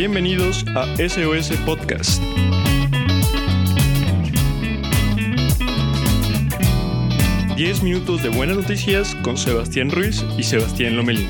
Bienvenidos a SOS Podcast. Diez minutos de buenas noticias con Sebastián Ruiz y Sebastián Lomelín.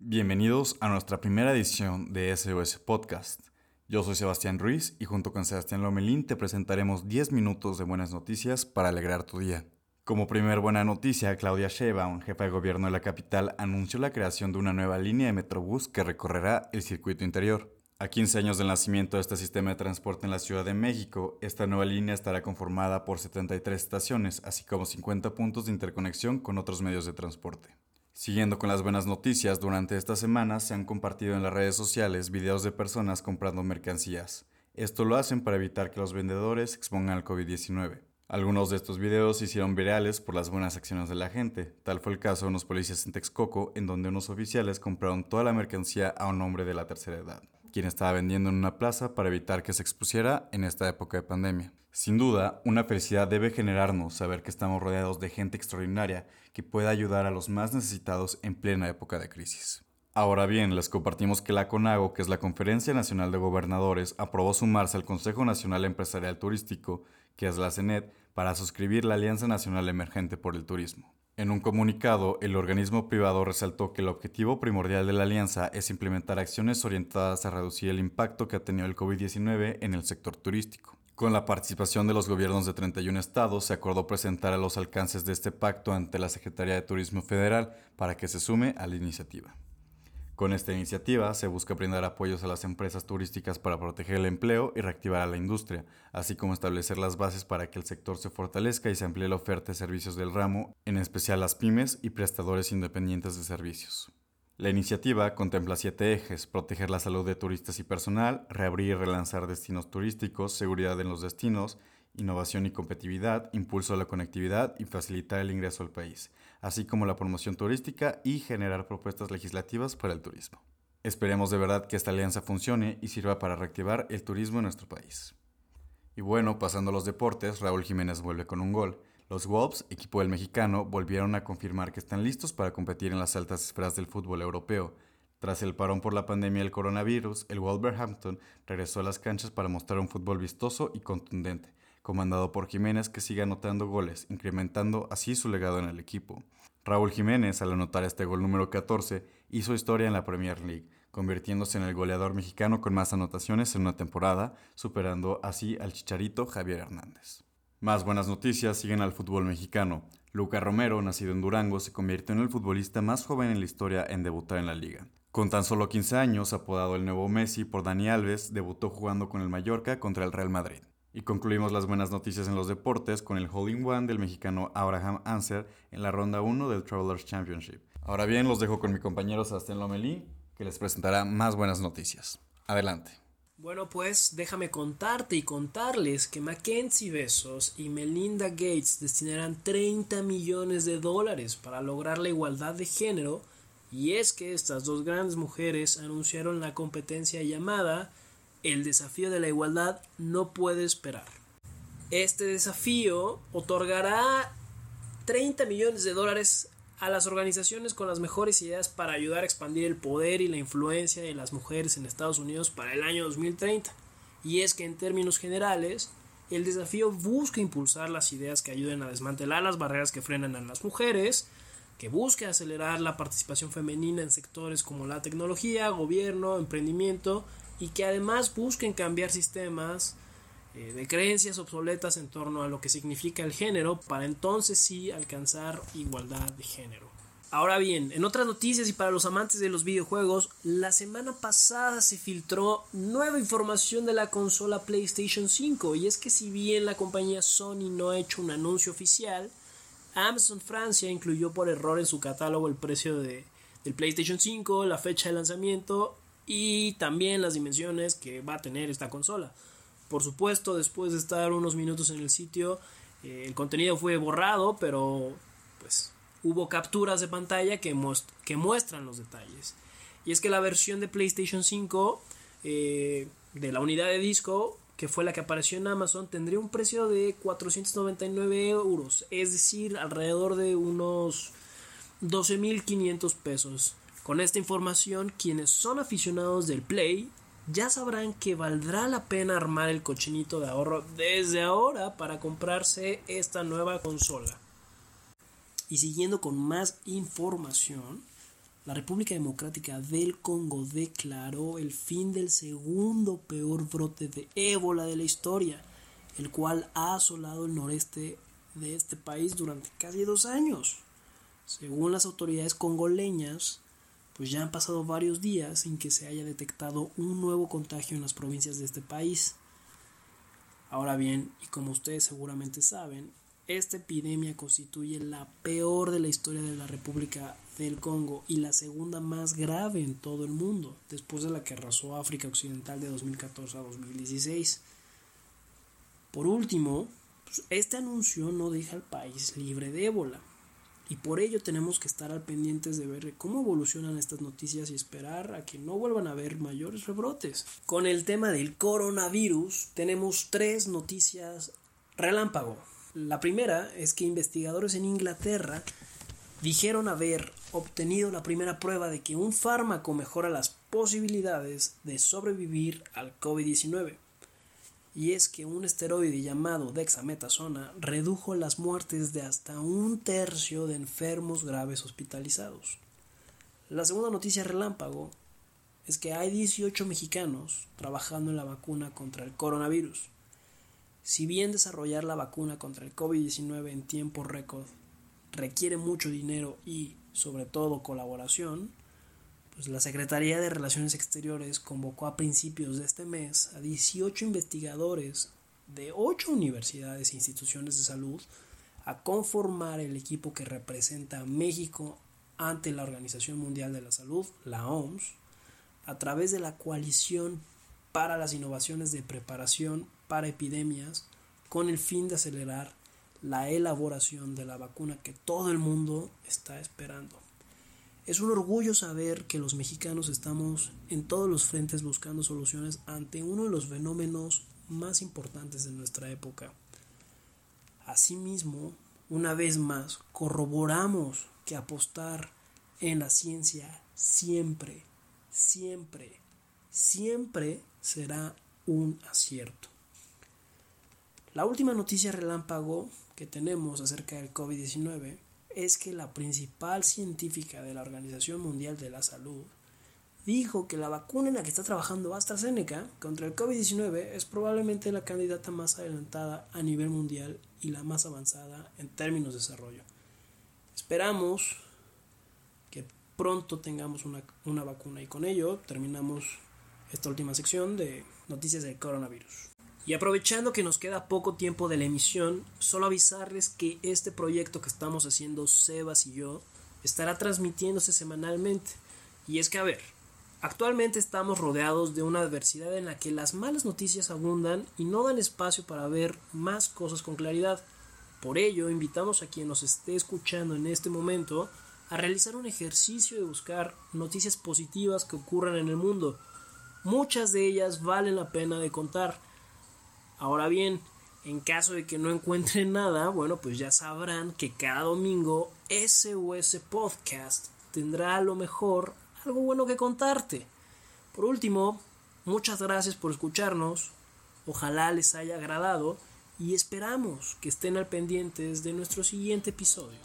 Bienvenidos a nuestra primera edición de SOS Podcast. Yo soy Sebastián Ruiz y junto con Sebastián Lomelín te presentaremos 10 minutos de buenas noticias para alegrar tu día. Como primer buena noticia, Claudia Sheinbaum, jefa de gobierno de la capital, anunció la creación de una nueva línea de Metrobús que recorrerá el circuito interior. A 15 años del nacimiento de este sistema de transporte en la Ciudad de México, esta nueva línea estará conformada por 73 estaciones, así como 50 puntos de interconexión con otros medios de transporte. Siguiendo con las buenas noticias, durante esta semana se han compartido en las redes sociales videos de personas comprando mercancías. Esto lo hacen para evitar que los vendedores expongan al COVID-19. Algunos de estos videos se hicieron virales por las buenas acciones de la gente. Tal fue el caso de unos policías en Texcoco, en donde unos oficiales compraron toda la mercancía a un hombre de la tercera edad, quien estaba vendiendo en una plaza para evitar que se expusiera en esta época de pandemia. Sin duda, una felicidad debe generarnos saber que estamos rodeados de gente extraordinaria que pueda ayudar a los más necesitados en plena época de crisis. Ahora bien, les compartimos que la CONAGO, que es la Conferencia Nacional de Gobernadores, aprobó sumarse al Consejo Nacional Empresarial Turístico, que es la CENET, para suscribir la Alianza Nacional Emergente por el Turismo. En un comunicado, el organismo privado resaltó que el objetivo primordial de la alianza es implementar acciones orientadas a reducir el impacto que ha tenido el COVID-19 en el sector turístico. Con la participación de los gobiernos de 31 estados, se acordó presentar a los alcances de este pacto ante la Secretaría de Turismo Federal para que se sume a la iniciativa. Con esta iniciativa se busca brindar apoyos a las empresas turísticas para proteger el empleo y reactivar a la industria, así como establecer las bases para que el sector se fortalezca y se amplíe la oferta de servicios del ramo, en especial las pymes y prestadores independientes de servicios. La iniciativa contempla siete ejes, proteger la salud de turistas y personal, reabrir y relanzar destinos turísticos, seguridad en los destinos, innovación y competitividad, impulso a la conectividad y facilitar el ingreso al país, así como la promoción turística y generar propuestas legislativas para el turismo. Esperemos de verdad que esta alianza funcione y sirva para reactivar el turismo en nuestro país. Y bueno, pasando a los deportes, Raúl Jiménez vuelve con un gol. Los Wolves, equipo del mexicano, volvieron a confirmar que están listos para competir en las altas esferas del fútbol europeo. Tras el parón por la pandemia del coronavirus, el Wolverhampton regresó a las canchas para mostrar un fútbol vistoso y contundente, comandado por Jiménez que sigue anotando goles, incrementando así su legado en el equipo. Raúl Jiménez, al anotar este gol número 14, hizo historia en la Premier League, convirtiéndose en el goleador mexicano con más anotaciones en una temporada, superando así al chicharito Javier Hernández. Más buenas noticias siguen al fútbol mexicano. Luca Romero, nacido en Durango, se convirtió en el futbolista más joven en la historia en debutar en la liga. Con tan solo 15 años, apodado el nuevo Messi por Dani Alves, debutó jugando con el Mallorca contra el Real Madrid. Y concluimos las buenas noticias en los deportes con el holding one del mexicano Abraham Anser en la ronda 1 del Travelers Championship. Ahora bien, los dejo con mi compañero Sebastián Lomelí, que les presentará más buenas noticias. Adelante. Bueno, pues déjame contarte y contarles que Mackenzie Besos y Melinda Gates destinarán 30 millones de dólares para lograr la igualdad de género y es que estas dos grandes mujeres anunciaron la competencia llamada El desafío de la igualdad no puede esperar. Este desafío otorgará 30 millones de dólares a las organizaciones con las mejores ideas para ayudar a expandir el poder y la influencia de las mujeres en Estados Unidos para el año 2030. Y es que en términos generales, el desafío busca impulsar las ideas que ayuden a desmantelar las barreras que frenan a las mujeres, que busque acelerar la participación femenina en sectores como la tecnología, gobierno, emprendimiento y que además busquen cambiar sistemas eh, de creencias obsoletas en torno a lo que significa el género para entonces sí alcanzar igualdad de género. Ahora bien, en otras noticias y para los amantes de los videojuegos, la semana pasada se filtró nueva información de la consola PlayStation 5 y es que si bien la compañía Sony no ha hecho un anuncio oficial, Amazon Francia incluyó por error en su catálogo el precio de, del PlayStation 5, la fecha de lanzamiento y también las dimensiones que va a tener esta consola. Por supuesto, después de estar unos minutos en el sitio, eh, el contenido fue borrado, pero pues hubo capturas de pantalla que, que muestran los detalles. Y es que la versión de PlayStation 5 eh, de la unidad de disco que fue la que apareció en Amazon, tendría un precio de 499 euros, es decir, alrededor de unos 12.500 pesos. Con esta información, quienes son aficionados del Play ya sabrán que valdrá la pena armar el cochinito de ahorro desde ahora para comprarse esta nueva consola. Y siguiendo con más información, la República Democrática del Congo declaró el fin del segundo peor brote de ébola de la historia, el cual ha asolado el noreste de este país durante casi dos años. Según las autoridades congoleñas, pues ya han pasado varios días sin que se haya detectado un nuevo contagio en las provincias de este país. Ahora bien, y como ustedes seguramente saben, esta epidemia constituye la peor de la historia de la República del Congo y la segunda más grave en todo el mundo, después de la que arrasó África Occidental de 2014 a 2016. Por último, pues, este anuncio no deja al país libre de ébola, y por ello tenemos que estar al pendientes de ver cómo evolucionan estas noticias y esperar a que no vuelvan a haber mayores rebrotes. Con el tema del coronavirus tenemos tres noticias relámpago. La primera es que investigadores en Inglaterra dijeron haber obtenido la primera prueba de que un fármaco mejora las posibilidades de sobrevivir al COVID-19. Y es que un esteroide llamado dexametasona redujo las muertes de hasta un tercio de enfermos graves hospitalizados. La segunda noticia relámpago es que hay 18 mexicanos trabajando en la vacuna contra el coronavirus. Si bien desarrollar la vacuna contra el COVID-19 en tiempo récord requiere mucho dinero y, sobre todo, colaboración, pues la Secretaría de Relaciones Exteriores convocó a principios de este mes a 18 investigadores de 8 universidades e instituciones de salud a conformar el equipo que representa a México ante la Organización Mundial de la Salud, la OMS, a través de la coalición para las innovaciones de preparación para epidemias con el fin de acelerar la elaboración de la vacuna que todo el mundo está esperando. Es un orgullo saber que los mexicanos estamos en todos los frentes buscando soluciones ante uno de los fenómenos más importantes de nuestra época. Asimismo, una vez más, corroboramos que apostar en la ciencia siempre, siempre, siempre será un acierto. La última noticia relámpago que tenemos acerca del COVID-19 es que la principal científica de la Organización Mundial de la Salud dijo que la vacuna en la que está trabajando AstraZeneca contra el COVID-19 es probablemente la candidata más adelantada a nivel mundial y la más avanzada en términos de desarrollo. Esperamos que pronto tengamos una, una vacuna y con ello terminamos esta última sección de noticias del coronavirus. Y aprovechando que nos queda poco tiempo de la emisión, solo avisarles que este proyecto que estamos haciendo Sebas y yo estará transmitiéndose semanalmente. Y es que, a ver, actualmente estamos rodeados de una adversidad en la que las malas noticias abundan y no dan espacio para ver más cosas con claridad. Por ello, invitamos a quien nos esté escuchando en este momento a realizar un ejercicio de buscar noticias positivas que ocurran en el mundo. Muchas de ellas valen la pena de contar Ahora bien, en caso de que no encuentren nada, bueno, pues ya sabrán que cada domingo SOS Podcast tendrá a lo mejor algo bueno que contarte. Por último, muchas gracias por escucharnos. Ojalá les haya agradado y esperamos que estén al pendientes de nuestro siguiente episodio.